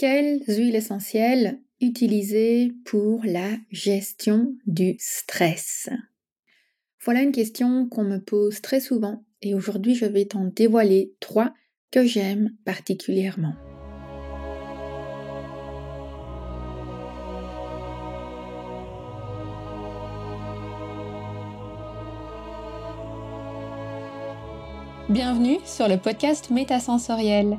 Quelles huiles essentielles utiliser pour la gestion du stress? Voilà une question qu'on me pose très souvent et aujourd'hui je vais t'en dévoiler trois que j'aime particulièrement. Bienvenue sur le podcast Métasensoriel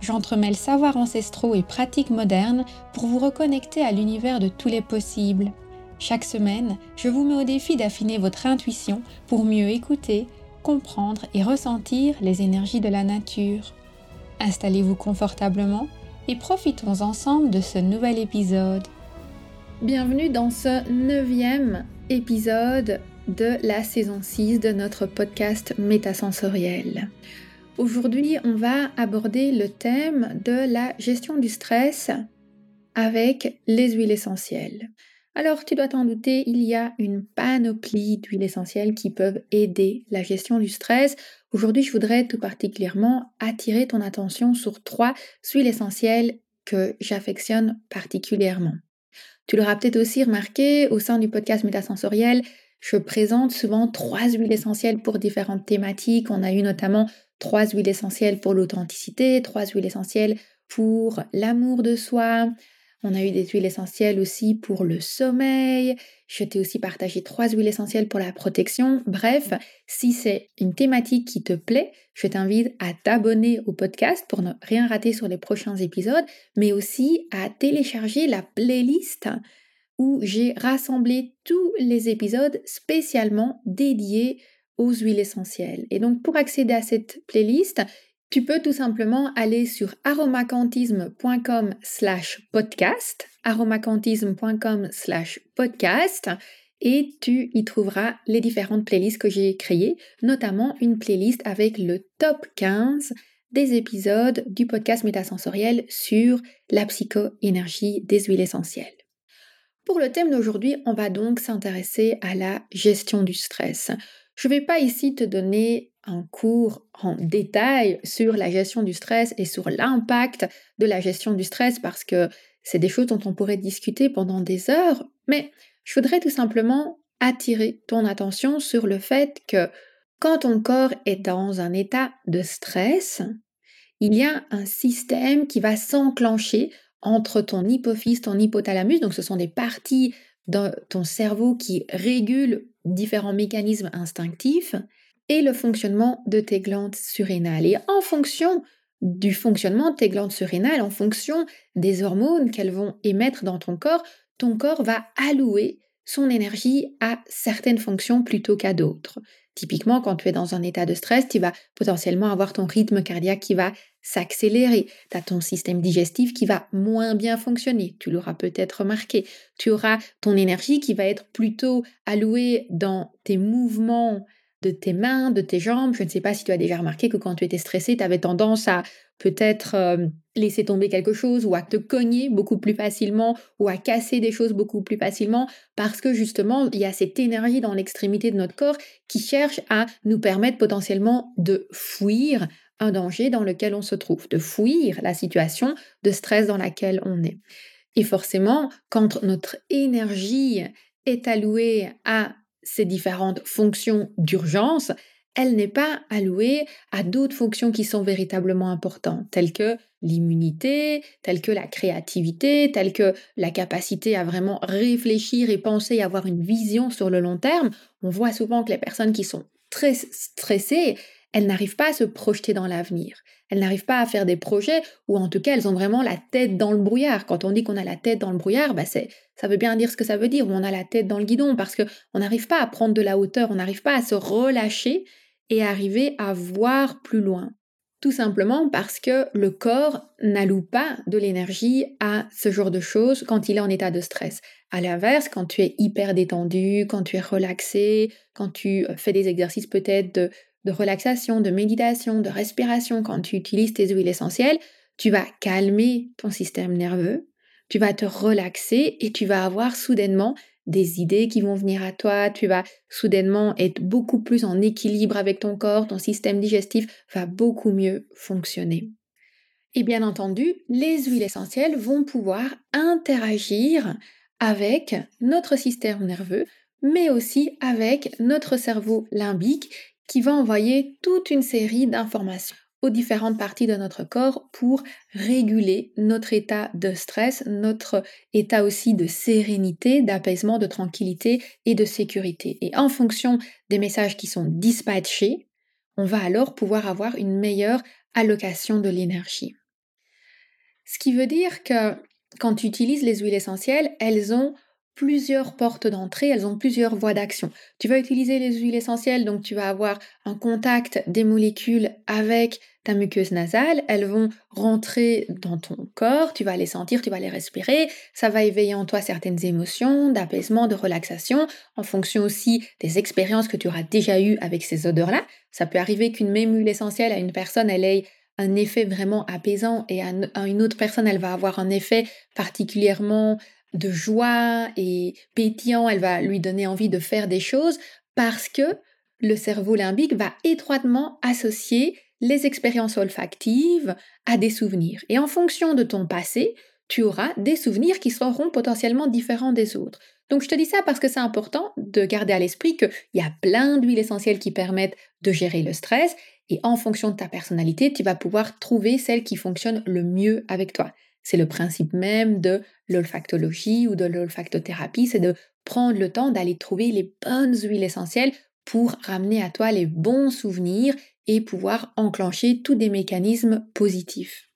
j'entremêle savoirs ancestraux et pratiques modernes pour vous reconnecter à l'univers de tous les possibles. Chaque semaine, je vous mets au défi d'affiner votre intuition pour mieux écouter, comprendre et ressentir les énergies de la nature. Installez-vous confortablement et profitons ensemble de ce nouvel épisode. Bienvenue dans ce neuvième épisode de la saison 6 de notre podcast Métasensoriel. Aujourd'hui, on va aborder le thème de la gestion du stress avec les huiles essentielles. Alors, tu dois t'en douter, il y a une panoplie d'huiles essentielles qui peuvent aider la gestion du stress. Aujourd'hui, je voudrais tout particulièrement attirer ton attention sur trois huiles essentielles que j'affectionne particulièrement. Tu l'auras peut-être aussi remarqué au sein du podcast Métasensoriel, je présente souvent trois huiles essentielles pour différentes thématiques. On a eu notamment trois huiles essentielles pour l'authenticité, trois huiles essentielles pour l'amour de soi. On a eu des huiles essentielles aussi pour le sommeil. Je t'ai aussi partagé trois huiles essentielles pour la protection. Bref, si c'est une thématique qui te plaît, je t'invite à t'abonner au podcast pour ne rien rater sur les prochains épisodes, mais aussi à télécharger la playlist où j'ai rassemblé tous les épisodes spécialement dédiés huiles essentielles. Et donc pour accéder à cette playlist, tu peux tout simplement aller sur aromacantisme.com slash podcast, aromacantisme.com slash podcast, et tu y trouveras les différentes playlists que j'ai créées, notamment une playlist avec le top 15 des épisodes du podcast métasensoriel sur la psychoénergie des huiles essentielles. Pour le thème d'aujourd'hui, on va donc s'intéresser à la gestion du stress. Je ne vais pas ici te donner un cours en détail sur la gestion du stress et sur l'impact de la gestion du stress parce que c'est des choses dont on pourrait discuter pendant des heures, mais je voudrais tout simplement attirer ton attention sur le fait que quand ton corps est dans un état de stress, il y a un système qui va s'enclencher entre ton hypophyse, ton hypothalamus, donc ce sont des parties de ton cerveau qui régulent différents mécanismes instinctifs et le fonctionnement de tes glandes surrénales. Et en fonction du fonctionnement de tes glandes surrénales, en fonction des hormones qu'elles vont émettre dans ton corps, ton corps va allouer son énergie à certaines fonctions plutôt qu'à d'autres. Typiquement, quand tu es dans un état de stress, tu vas potentiellement avoir ton rythme cardiaque qui va s'accélérer. Tu as ton système digestif qui va moins bien fonctionner. Tu l'auras peut-être remarqué. Tu auras ton énergie qui va être plutôt allouée dans tes mouvements de tes mains, de tes jambes. Je ne sais pas si tu as déjà remarqué que quand tu étais stressé, tu avais tendance à peut-être euh, laisser tomber quelque chose ou à te cogner beaucoup plus facilement ou à casser des choses beaucoup plus facilement parce que justement, il y a cette énergie dans l'extrémité de notre corps qui cherche à nous permettre potentiellement de fuir un danger dans lequel on se trouve, de fuir la situation de stress dans laquelle on est. Et forcément, quand notre énergie est allouée à ces différentes fonctions d'urgence, elle n'est pas allouée à d'autres fonctions qui sont véritablement importantes, telles que l'immunité, telles que la créativité, telles que la capacité à vraiment réfléchir et penser et avoir une vision sur le long terme. On voit souvent que les personnes qui sont très stressées, elles n'arrivent pas à se projeter dans l'avenir. Elles n'arrivent pas à faire des projets ou en tout cas elles ont vraiment la tête dans le brouillard. Quand on dit qu'on a la tête dans le brouillard, bah c'est, ça veut bien dire ce que ça veut dire, on a la tête dans le guidon parce qu'on n'arrive pas à prendre de la hauteur, on n'arrive pas à se relâcher et arriver à voir plus loin. tout simplement parce que le corps n'alloue pas de l'énergie à ce genre de choses quand il est en état de stress. À l'inverse, quand tu es hyper détendu, quand tu es relaxé, quand tu fais des exercices peut-être de, de relaxation, de méditation, de respiration, quand tu utilises tes huiles essentielles, tu vas calmer ton système nerveux, tu vas te relaxer et tu vas avoir soudainement des idées qui vont venir à toi, tu vas soudainement être beaucoup plus en équilibre avec ton corps, ton système digestif va beaucoup mieux fonctionner. Et bien entendu, les huiles essentielles vont pouvoir interagir avec notre système nerveux, mais aussi avec notre cerveau limbique qui va envoyer toute une série d'informations aux différentes parties de notre corps pour réguler notre état de stress, notre état aussi de sérénité, d'apaisement, de tranquillité et de sécurité. Et en fonction des messages qui sont dispatchés, on va alors pouvoir avoir une meilleure allocation de l'énergie. Ce qui veut dire que quand tu utilises les huiles essentielles, elles ont plusieurs portes d'entrée, elles ont plusieurs voies d'action. Tu vas utiliser les huiles essentielles, donc tu vas avoir un contact des molécules avec ta muqueuse nasale, elles vont rentrer dans ton corps, tu vas les sentir, tu vas les respirer, ça va éveiller en toi certaines émotions, d'apaisement, de relaxation, en fonction aussi des expériences que tu auras déjà eues avec ces odeurs-là. Ça peut arriver qu'une même huile essentielle à une personne, elle ait un effet vraiment apaisant et à une autre personne, elle va avoir un effet particulièrement de joie et pétillant, elle va lui donner envie de faire des choses parce que le cerveau limbique va étroitement associer les expériences olfactives à des souvenirs. Et en fonction de ton passé, tu auras des souvenirs qui seront potentiellement différents des autres. Donc je te dis ça parce que c'est important de garder à l'esprit qu'il y a plein d'huiles essentielles qui permettent de gérer le stress et en fonction de ta personnalité, tu vas pouvoir trouver celle qui fonctionne le mieux avec toi. C'est le principe même de l'olfactologie ou de l'olfactothérapie, c'est de prendre le temps d'aller trouver les bonnes huiles essentielles pour ramener à toi les bons souvenirs et pouvoir enclencher tous des mécanismes positifs.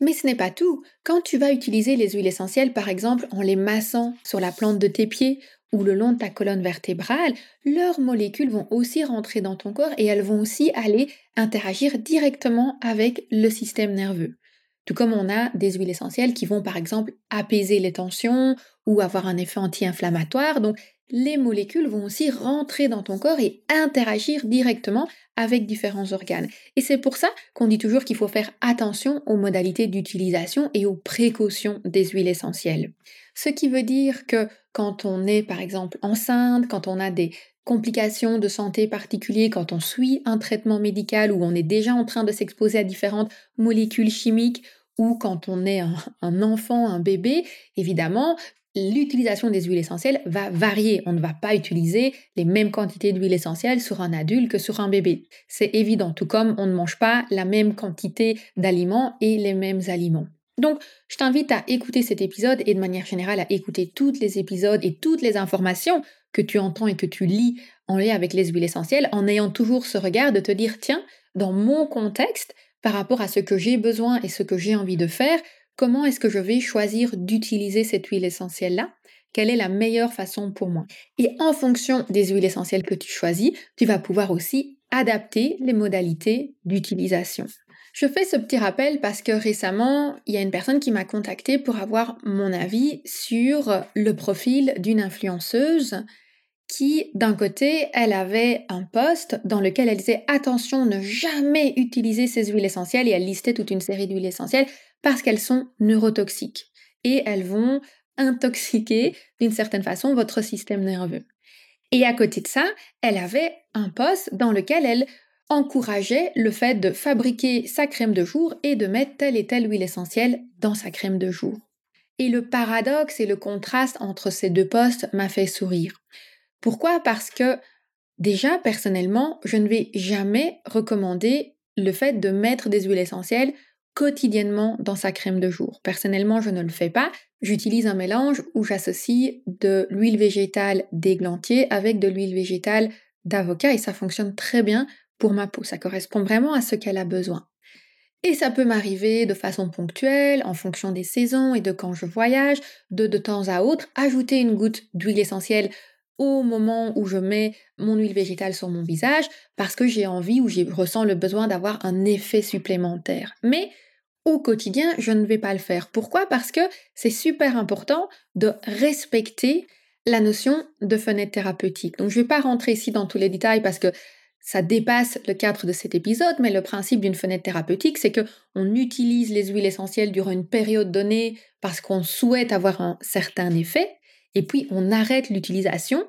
Mais ce n'est pas tout. Quand tu vas utiliser les huiles essentielles, par exemple en les massant sur la plante de tes pieds ou le long de ta colonne vertébrale, leurs molécules vont aussi rentrer dans ton corps et elles vont aussi aller interagir directement avec le système nerveux. Tout comme on a des huiles essentielles qui vont par exemple apaiser les tensions ou avoir un effet anti-inflammatoire. Donc les molécules vont aussi rentrer dans ton corps et interagir directement avec différents organes. Et c'est pour ça qu'on dit toujours qu'il faut faire attention aux modalités d'utilisation et aux précautions des huiles essentielles. Ce qui veut dire que quand on est par exemple enceinte, quand on a des complications de santé particulières, quand on suit un traitement médical ou on est déjà en train de s'exposer à différentes molécules chimiques ou quand on est un, enfant, un bébé, évidemment, l'utilisation des huiles essentielles va varier. On ne va pas utiliser les mêmes quantités d'huiles essentielles sur un adulte que sur un bébé. C'est évident, tout comme on ne mange pas la même quantité d'aliments et les mêmes aliments. Donc, je t'invite à écouter cet épisode et de manière générale à écouter tous les épisodes et toutes les informations que tu entends et que tu lis en lien avec les huiles essentielles en ayant toujours ce regard de te dire, tiens, dans mon contexte, par rapport à ce que j'ai besoin et ce que j'ai envie de faire, comment est-ce que je vais choisir d'utiliser cette huile essentielle-là? Quelle est la meilleure façon pour moi? Et en fonction des huiles essentielles que tu choisis, tu vas pouvoir aussi adapter les modalités d'utilisation. Je fais ce petit rappel parce que récemment, il y a une personne qui m'a contacté pour avoir mon avis sur le profil d'une influenceuse qui, d'un côté, elle avait un poste dans lequel elle disait attention, ne jamais utiliser ces huiles essentielles et elle listait toute une série d'huiles essentielles parce qu'elles sont neurotoxiques et elles vont intoxiquer d'une certaine façon votre système nerveux. Et à côté de ça, elle avait un poste dans lequel elle encourageait le fait de fabriquer sa crème de jour et de mettre telle et telle huile essentielle dans sa crème de jour. Et le paradoxe et le contraste entre ces deux postes m'a fait sourire. Pourquoi? Parce que déjà, personnellement, je ne vais jamais recommander le fait de mettre des huiles essentielles quotidiennement dans sa crème de jour. Personnellement, je ne le fais pas. J'utilise un mélange où j'associe de l'huile végétale d'églantier avec de l'huile végétale d'avocat et ça fonctionne très bien pour ma peau. Ça correspond vraiment à ce qu'elle a besoin. Et ça peut m'arriver de façon ponctuelle, en fonction des saisons et de quand je voyage, de de temps à autre, ajouter une goutte d'huile essentielle au moment où je mets mon huile végétale sur mon visage parce que j'ai envie ou je ressens le besoin d'avoir un effet supplémentaire. Mais au quotidien, je ne vais pas le faire. Pourquoi? Parce que c'est super important de respecter la notion de fenêtre thérapeutique. Donc je ne vais pas rentrer ici dans tous les détails parce que ça dépasse le cadre de cet épisode, mais le principe d'une fenêtre thérapeutique, c'est que on utilise les huiles essentielles durant une période donnée parce qu'on souhaite avoir un certain effet, et puis on arrête l'utilisation,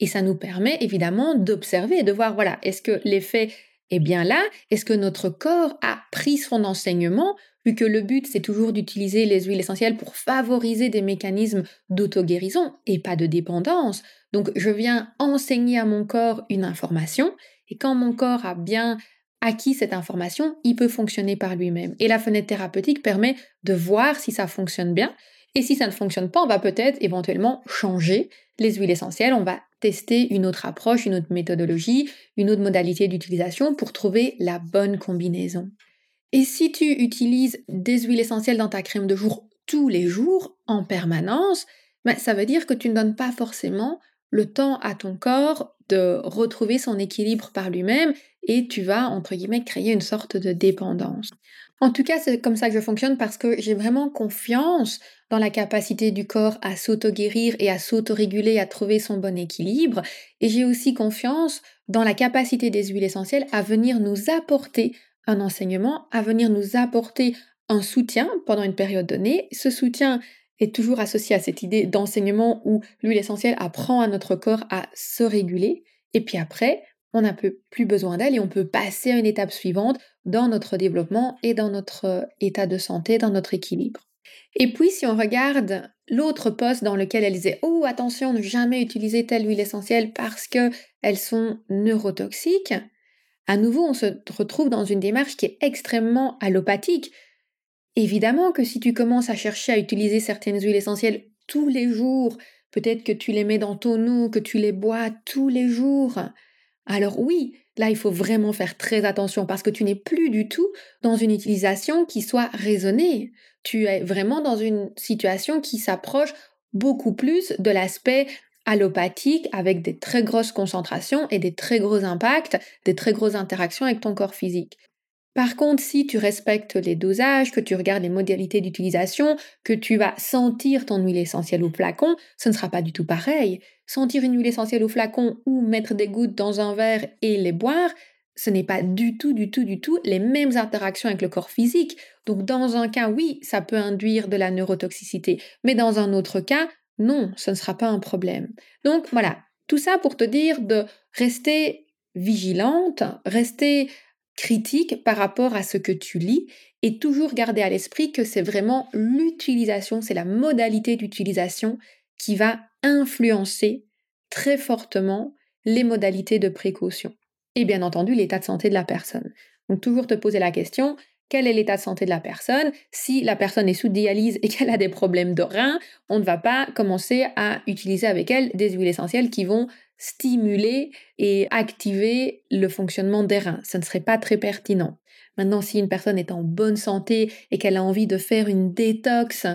et ça nous permet évidemment d'observer, de voir, voilà, est-ce que l'effet est bien là? Est-ce que notre corps a pris son enseignement vu que le but c'est toujours d'utiliser les huiles essentielles pour favoriser des mécanismes d'auto-guérison et pas de dépendance? Donc je viens enseigner à mon corps une information et quand mon corps a bien acquis cette information, il peut fonctionner par lui-même. Et la fenêtre thérapeutique permet de voir si ça fonctionne bien. Et si ça ne fonctionne pas, on va peut-être éventuellement changer les huiles essentielles. On va tester une autre approche, une autre méthodologie, une autre modalité d'utilisation pour trouver la bonne combinaison. Et si tu utilises des huiles essentielles dans ta crème de jour tous les jours, en permanence, ben, ça veut dire que tu ne donnes pas forcément le temps à ton corps de retrouver son équilibre par lui-même et tu vas, entre guillemets, créer une sorte de dépendance. En tout cas, c'est comme ça que je fonctionne parce que j'ai vraiment confiance dans la capacité du corps à s'auto-guérir et à s'auto-réguler, à trouver son bon équilibre. Et j'ai aussi confiance dans la capacité des huiles essentielles à venir nous apporter un enseignement, à venir nous apporter un soutien pendant une période donnée. Ce soutien est toujours associé à cette idée d'enseignement où l'huile essentielle apprend à notre corps à se réguler. Et puis après, on n'a plus besoin d'elle et on peut passer à une étape suivante dans notre développement et dans notre euh, état de santé, dans notre équilibre. Et puis, si on regarde l'autre poste dans lequel elle disait Oh, attention, ne jamais utiliser telle huile essentielle parce qu'elles sont neurotoxiques, à nouveau, on se retrouve dans une démarche qui est extrêmement allopathique. Évidemment que si tu commences à chercher à utiliser certaines huiles essentielles tous les jours, peut-être que tu les mets dans ton eau, que tu les bois tous les jours, alors oui, là il faut vraiment faire très attention parce que tu n'es plus du tout dans une utilisation qui soit raisonnée. Tu es vraiment dans une situation qui s'approche beaucoup plus de l'aspect allopathique avec des très grosses concentrations et des très gros impacts, des très grosses interactions avec ton corps physique. Par contre, si tu respectes les dosages, que tu regardes les modalités d'utilisation, que tu vas sentir ton huile essentielle au flacon, ce ne sera pas du tout pareil. Sentir une huile essentielle au flacon ou mettre des gouttes dans un verre et les boire, ce n'est pas du tout, du tout, du tout les mêmes interactions avec le corps physique. Donc dans un cas, oui, ça peut induire de la neurotoxicité, mais dans un autre cas, non, ce ne sera pas un problème. Donc voilà, tout ça pour te dire de rester vigilante, rester critique par rapport à ce que tu lis et toujours garder à l'esprit que c'est vraiment l'utilisation, c'est la modalité d'utilisation qui va influencer très fortement les modalités de précaution et bien entendu l'état de santé de la personne. Donc toujours te poser la question, quel est l'état de santé de la personne? Si la personne est sous dialyse et qu'elle a des problèmes de reins, on ne va pas commencer à utiliser avec elle des huiles essentielles qui vont stimuler et activer le fonctionnement des reins. Ce ne serait pas très pertinent. Maintenant, si une personne est en bonne santé et qu'elle a envie de faire une détox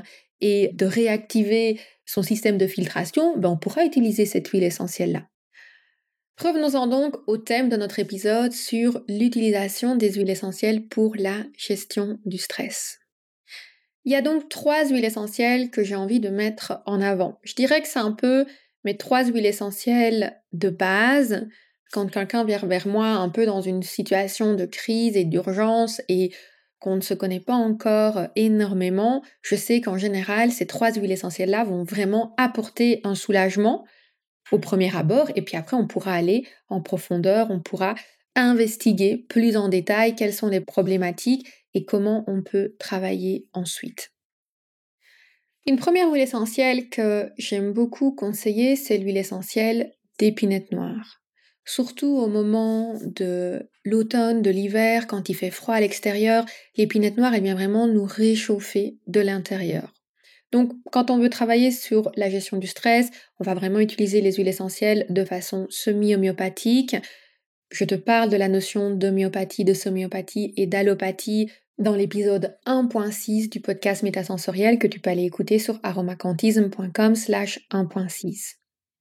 et de réactiver son système de filtration, ben on pourra utiliser cette huile essentielle-là. Revenons-en donc au thème de notre épisode sur l'utilisation des huiles essentielles pour la gestion du stress. Il y a donc trois huiles essentielles que j'ai envie de mettre en avant. Je dirais que c'est un peu mes trois huiles essentielles de base quand quelqu'un vient vers moi un peu dans une situation de crise et d'urgence et qu'on ne se connaît pas encore énormément, je sais qu'en général, ces trois huiles essentielles-là vont vraiment apporter un soulagement au premier abord, et puis après on pourra aller en profondeur, on pourra investiguer plus en détail quelles sont les problématiques et comment on peut travailler ensuite. Une première huile essentielle que j'aime beaucoup conseiller, c'est l'huile essentielle d'épinette noire. Surtout au moment de l'automne, de l'hiver, quand il fait froid à l'extérieur, l'épinette noire, elle vient vraiment nous réchauffer de l'intérieur. Donc, quand on veut travailler sur la gestion du stress, on va vraiment utiliser les huiles essentielles de façon semi-homéopathique. Je te parle de la notion d'homéopathie, de somiopathie et d'allopathie dans l'épisode 1.6 du podcast métasensoriel que tu peux aller écouter sur aromacantisme.com slash 1.6.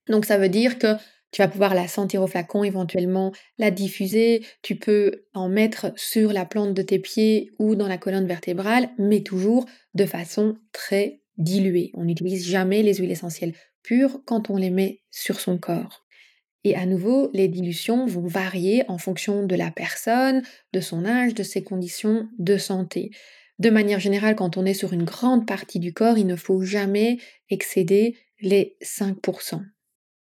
Donc ça veut dire que tu vas pouvoir la sentir au flacon, éventuellement la diffuser, tu peux en mettre sur la plante de tes pieds ou dans la colonne vertébrale, mais toujours de façon très diluée. On n'utilise jamais les huiles essentielles pures quand on les met sur son corps. Et à nouveau, les dilutions vont varier en fonction de la personne, de son âge, de ses conditions de santé. De manière générale, quand on est sur une grande partie du corps, il ne faut jamais excéder les 5%.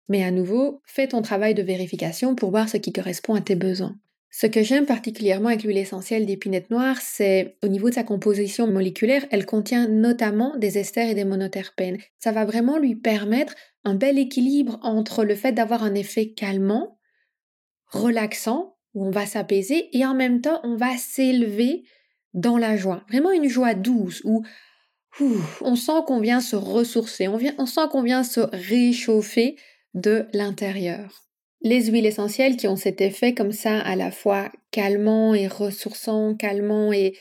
Mais à nouveau, fais ton travail de vérification pour voir ce qui correspond à tes besoins. Ce que j'aime particulièrement avec l'huile essentielle d'épinette noire, c'est au niveau de sa composition moléculaire, elle contient notamment des esters et des monoterpènes. Ça va vraiment lui permettre un bel équilibre entre le fait d'avoir un effet calmant, relaxant, où on va s'apaiser, et en même temps on va s'élever dans la joie. Vraiment une joie douce, où on sent qu'on vient se ressourcer, on, on sent qu'on vient se réchauffer de l'intérieur. Les huiles essentielles qui ont cet effet comme ça à la fois calmant et ressourçant, calmant et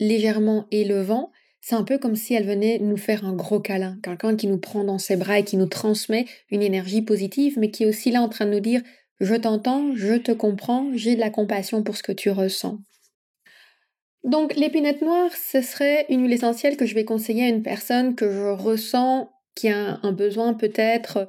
légèrement élevant, c'est un peu comme si elles venaient nous faire un gros câlin, quelqu'un qui nous prend dans ses bras et qui nous transmet une énergie positive, mais qui est aussi là en train de nous dire je t'entends, je te comprends, j'ai de la compassion pour ce que tu ressens. Donc l'épinette noire, ce serait une huile essentielle que je vais conseiller à une personne que je ressens qui a un besoin peut-être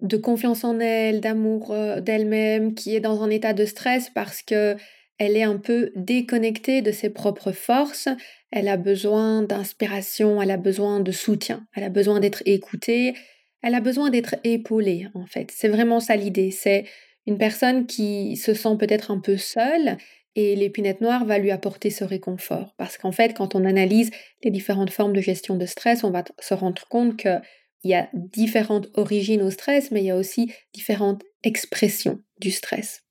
de confiance en elle, d'amour euh, d'elle-même, qui est dans un état de stress parce que elle est un peu déconnectée de ses propres forces, elle a besoin d'inspiration, elle a besoin de soutien, elle a besoin d'être écoutée, elle a besoin d'être épaulée en fait. C'est vraiment ça l'idée, c'est une personne qui se sent peut-être un peu seule et l'épinette noire va lui apporter ce réconfort. Parce qu'en fait quand on analyse les différentes formes de gestion de stress, on va se rendre compte que il y a différentes origines au stress, mais il y a aussi différentes expressions du stress.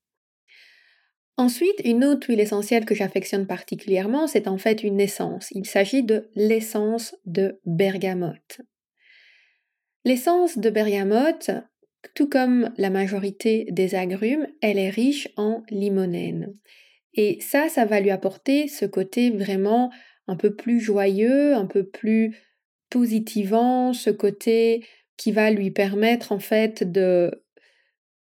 Ensuite, une autre huile essentielle que j'affectionne particulièrement, c'est en fait une essence. Il s'agit de l'essence de bergamote. L'essence de bergamote, tout comme la majorité des agrumes, elle est riche en limonène. Et ça, ça va lui apporter ce côté vraiment un peu plus joyeux, un peu plus positivant, ce côté qui va lui permettre en fait de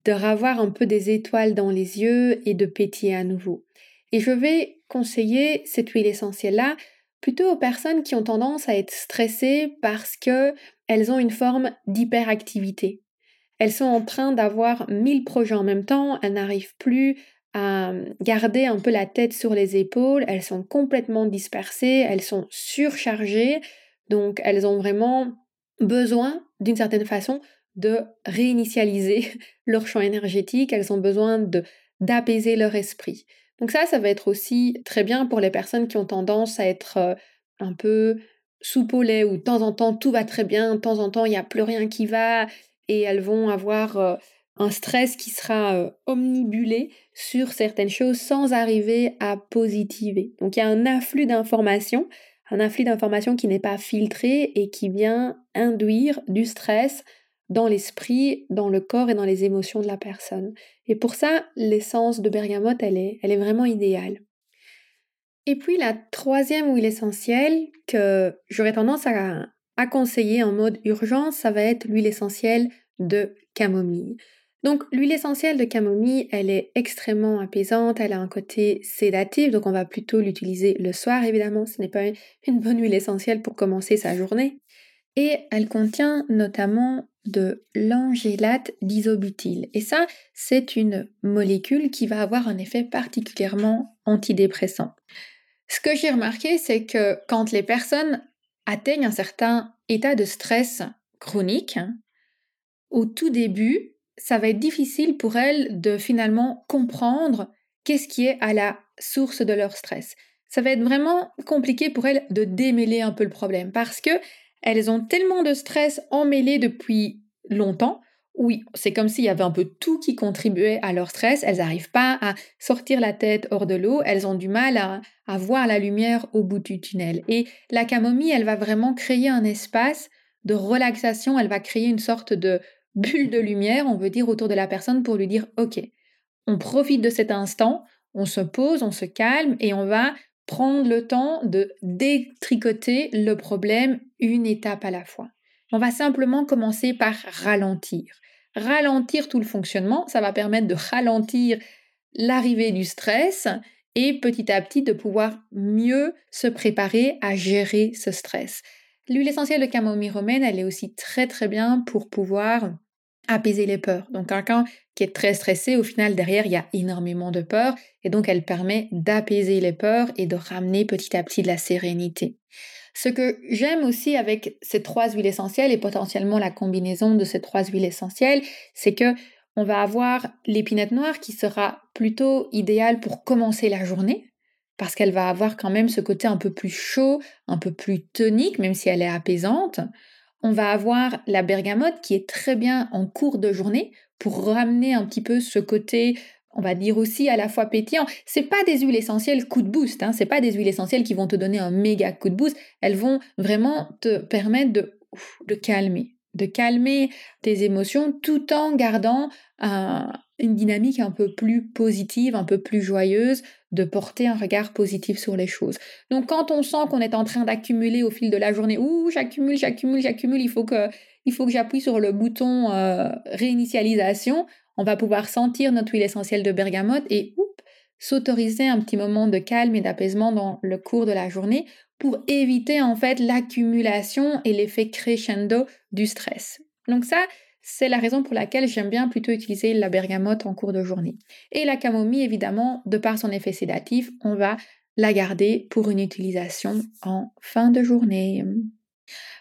de ravoir un peu des étoiles dans les yeux et de pétiller à nouveau. Et je vais conseiller cette huile essentielle là plutôt aux personnes qui ont tendance à être stressées parce que elles ont une forme d'hyperactivité. Elles sont en train d'avoir mille projets en même temps, elles n'arrivent plus à garder un peu la tête sur les épaules, elles sont complètement dispersées, elles sont surchargées, donc elles ont vraiment besoin, d'une certaine façon, de réinitialiser leur champ énergétique, elles ont besoin de d'apaiser leur esprit. Donc ça, ça va être aussi très bien pour les personnes qui ont tendance à être euh, un peu soupolées, où de temps en temps tout va très bien, de temps en temps il n'y a plus rien qui va, et elles vont avoir euh, un stress qui sera euh, omnibulé sur certaines choses sans arriver à positiver. Donc il y a un afflux d'informations un afflux d'informations qui n'est pas filtré et qui vient induire du stress dans l'esprit, dans le corps et dans les émotions de la personne. Et pour ça, l'essence de bergamote, elle est, vraiment idéale. Et puis la troisième huile essentielle que j'aurais tendance à, à conseiller en mode urgence, ça va être l'huile essentielle de camomille. Donc l'huile essentielle de camomille, elle est extrêmement apaisante, elle a un côté sédatif, donc on va plutôt l'utiliser le soir évidemment, ce n'est pas une bonne huile essentielle pour commencer sa journée. Et elle contient notamment de l'angélate d'isobutyle. Et ça, c'est une molécule qui va avoir un effet particulièrement antidépressant. Ce que j'ai remarqué, c'est que quand les personnes atteignent un certain état de stress chronique, au tout début, ça va être difficile pour elles de finalement comprendre qu'est-ce qui est à la source de leur stress. Ça va être vraiment compliqué pour elles de démêler un peu le problème parce que elles ont tellement de stress emmêlé depuis longtemps. Oui, c'est comme s'il y avait un peu tout qui contribuait à leur stress. Elles n'arrivent pas à sortir la tête hors de l'eau. Elles ont du mal à, à voir la lumière au bout du tunnel. Et la camomille, elle va vraiment créer un espace de relaxation. Elle va créer une sorte de bulle de lumière, on veut dire, autour de la personne pour lui dire, OK, on profite de cet instant, on se pose, on se calme et on va prendre le temps de détricoter le problème une étape à la fois. On va simplement commencer par ralentir. ralentir tout le fonctionnement, ça va permettre de ralentir l'arrivée du stress et petit à petit de pouvoir mieux se préparer à gérer ce stress. L'huile essentielle de camomille romaine, elle est aussi très très bien pour pouvoir apaiser les peurs. Donc quelqu'un qui est très stressé, au final derrière il y a énormément de peur et donc elle permet d'apaiser les peurs et de ramener petit à petit de la sérénité. Ce que j'aime aussi avec ces trois huiles essentielles et potentiellement la combinaison de ces trois huiles essentielles, c'est que on va avoir l'épinette noire qui sera plutôt idéale pour commencer la journée parce qu'elle va avoir quand même ce côté un peu plus chaud, un peu plus tonique même si elle est apaisante. On va avoir la bergamote qui est très bien en cours de journée pour ramener un petit peu ce côté on va dire aussi à la fois pétillant. C'est pas des huiles essentielles coup de boost, hein, c'est pas des huiles essentielles qui vont te donner un méga coup de boost. Elles vont vraiment te permettre de, de calmer, de calmer tes émotions tout en gardant une dynamique un peu plus positive, un peu plus joyeuse, de porter un regard positif sur les choses. Donc quand on sent qu'on est en train d'accumuler au fil de la journée, ouh, j'accumule, j'accumule, j'accumule, il faut que, il faut que j'appuie sur le bouton euh, réinitialisation, on va pouvoir sentir notre huile essentielle de bergamote et s'autoriser un petit moment de calme et d'apaisement dans le cours de la journée pour éviter en fait l'accumulation et l'effet crescendo du stress. Donc ça, c'est la raison pour laquelle j'aime bien plutôt utiliser la bergamote en cours de journée. Et la camomille, évidemment, de par son effet sédatif, on va la garder pour une utilisation en fin de journée.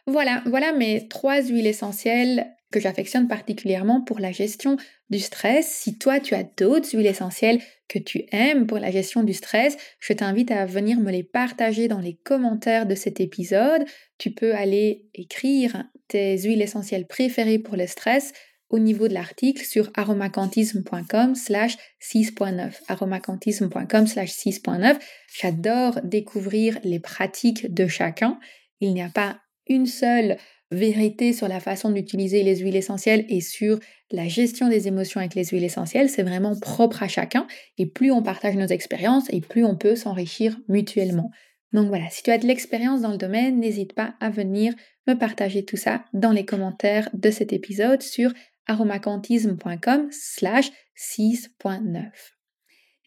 Voilà, voilà mes trois huiles essentielles que j'affectionne particulièrement pour la gestion du stress. Si toi tu as d'autres huiles essentielles que tu aimes pour la gestion du stress, je t'invite à venir me les partager dans les commentaires de cet épisode. Tu peux aller écrire tes huiles essentielles préférées pour le stress au niveau de l'article sur aromacantisme.com slash 6.9. aromacantisme.com slash 6.9. J'adore découvrir les pratiques de chacun. Il n'y a pas une seule vérité sur la façon d'utiliser les huiles essentielles et sur la gestion des émotions avec les huiles essentielles, c'est vraiment propre à chacun. Et plus on partage nos expériences et plus on peut s'enrichir mutuellement. Donc voilà, si tu as de l'expérience dans le domaine, n'hésite pas à venir me partager tout ça dans les commentaires de cet épisode sur aromacantisme.com slash 6.9.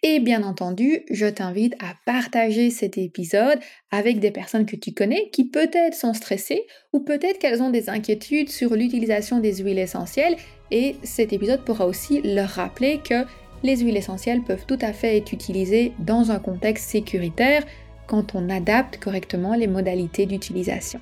Et bien entendu, je t'invite à partager cet épisode avec des personnes que tu connais qui peut-être sont stressées ou peut-être qu'elles ont des inquiétudes sur l'utilisation des huiles essentielles. Et cet épisode pourra aussi leur rappeler que les huiles essentielles peuvent tout à fait être utilisées dans un contexte sécuritaire quand on adapte correctement les modalités d'utilisation.